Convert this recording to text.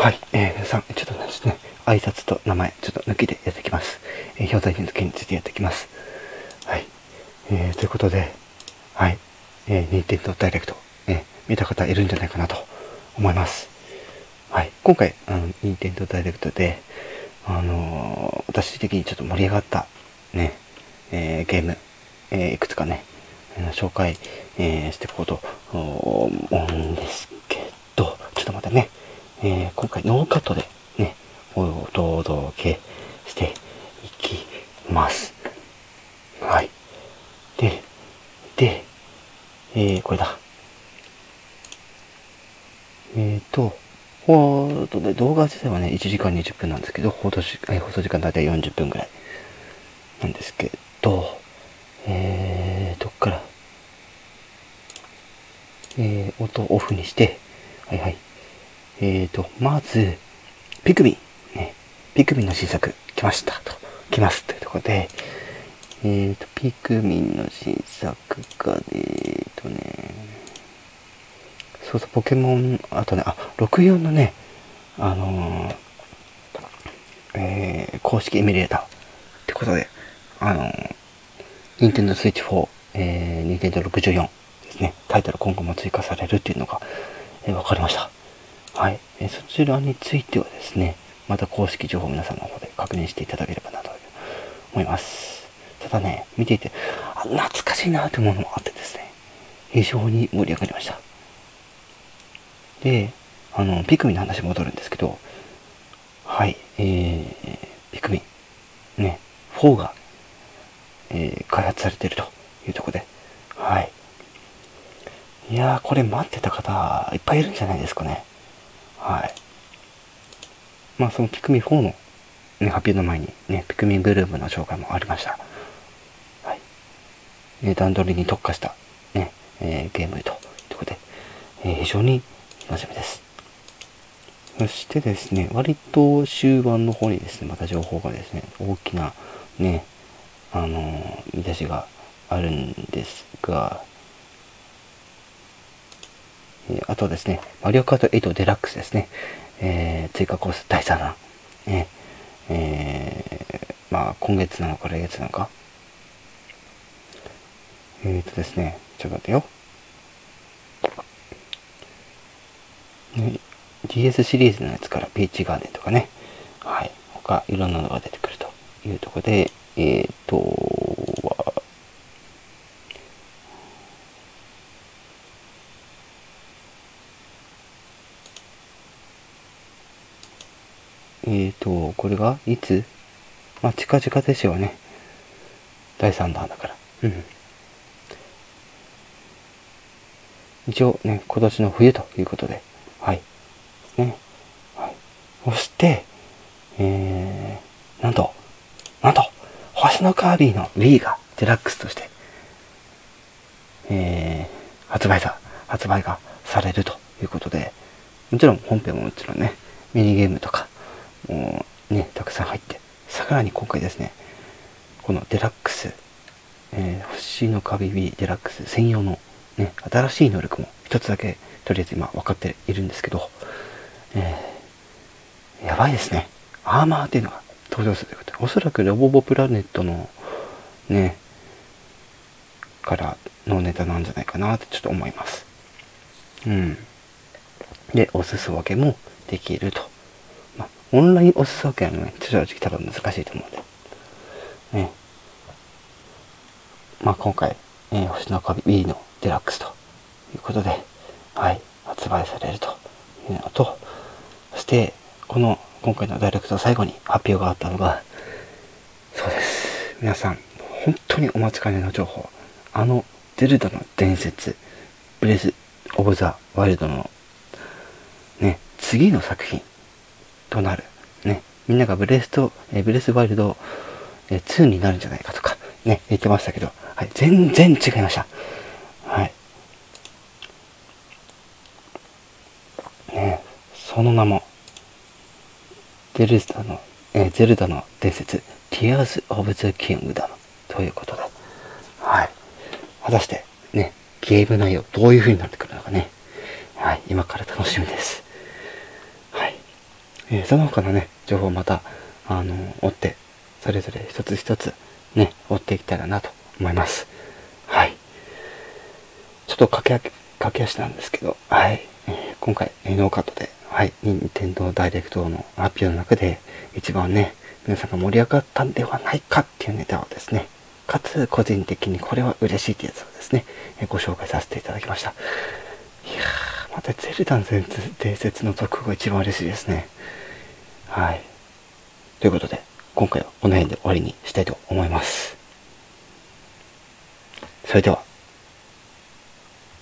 はい、えー、皆さん、ちょっとですね、挨拶と名前、ちょっと抜きでやっていきます。えー、表題付けについてやっていきます。はい、えー、ということで、はい、えー、任天堂ダイレクト、えー、見た方いるんじゃないかなと思います。はい、今回、あの、任天堂ダイレクトで、あのー私的にちょっと盛り上がった、ね、えーゲーム、えーいくつかね、紹介、えーしていこうと思うんですけど、ちょっとまたね、えー今回ノーカットでね、お届けしていきます。はい。で、で、えーこれだ。えーと、ほーとで動画自体はね、1時間20分なんですけど、放送時え放送時間大体40分ぐらいなんですけど、えー、どっから、えー、音オフにして、はいはい。えーと、まず、ピクミン、ね、ピクミンの新作。来ました。と、来ますというところで、えーと、ピクミンの新作が、えーとね、そうそう、ポケモン、あとね、あ、64のね、あのーえー公式エミュレーターってことで、あのー、任天堂スイッチ4、えー、任天堂64ですね、タイトル今後も追加されるっていうのが、えー分かりました。はい、えそちらについてはですね、また公式情報皆さんの方で確認していただければなと思います。ただね、見ていて、あ懐かしいなというものもあってですね、非常に盛り上がりました。で、あの、ピクミンの話戻るんですけど、はい、えー、ピクミン、ね、4が、えー開発されているというところで、はい。いやー、これ待ってた方、いっぱいいるんじゃないですかね。はい。まあ、そのピクミン4の、ね、発表の前に、ね、ピクミンブルームの紹介もありました。はい。ね、段取りに特化した、ね、えーゲームというころで、えー非常に楽しみです。そしてですね、割と終盤の方にですね、また情報がですね、大きなね、あの見出しがあるんですが、えあとですね、マリオカート8デラックスですね、えー追加コース第3弾、ねえーまあ今月なのか来月なのか、えーとですね、ちょっと待ってよ。DS シリーズのやつからピーチガーデンとかね、はい、他いろんなのが出てくるというところで、えーと、は、えーと、これがいつ？まあ、近々でしょね。第3弾だから。うん。一応ね、今年の冬ということで、はい。ね。はい。そして、えー、なんと、なんと、星のカービィの Wii がデラックスとして、えー、発売さ、発売がされるということで、もちろん本編ももちろんね、ミニゲームとか、もうね、たくさん入って、さらに今回ですね、このデラックス、えー、星のカビビデラックス専用のね、新しい能力も一つだけとりあえず今分かっているんですけど、えー、やばいですね。アーマーっていうのが登場するということで、おそらくロボボプラネットのね、からのネタなんじゃないかなってちょっと思います。うん。で、お裾分けもできると。オンラインお裾分けはね、正直多分難しいと思うんで。ね。まあ、今回、えー星のカビ B のデラックスということで、はい、発売されるというのと、そして、この今回のダイレクト最後に発表があったのが、そうです。皆さん、本当にお待ちかねの情報。あの、ゼルダの伝説、ブレス・オブ・ザ・ワイルドの、ね、次の作品となる、ね、みんながブレスと、えブレス・ワイルド、えー2になるんじゃないかとか、ね、言ってましたけど、はい、全然違いました。はい。ね、その名も、ゼルダの、えゼルダの伝説、Tears of the Kingdom ということで、はい。果たして、ね、ゲーム内容どういう風になってくるのかね、はい、今から楽しみです。えー、その他のね、情報また、あの、追って、それぞれ一つ一つ、ね、追っていきたらなと思います。はい。ちょっと駆け駆け足なんですけど、はい。えー、今回、ノーカットで、はい、任天堂ダイレクトの発表の中で、一番ね、皆さんが盛り上がったんではないかっていうネタをですね、かつ個人的にこれは嬉しいってやつをですね、えご紹介させていただきました。いやー、またゼルダン伝説の続報が一番嬉しいですね。はい。ということで、今回はこの辺で終わりにしたいと思います。それでは。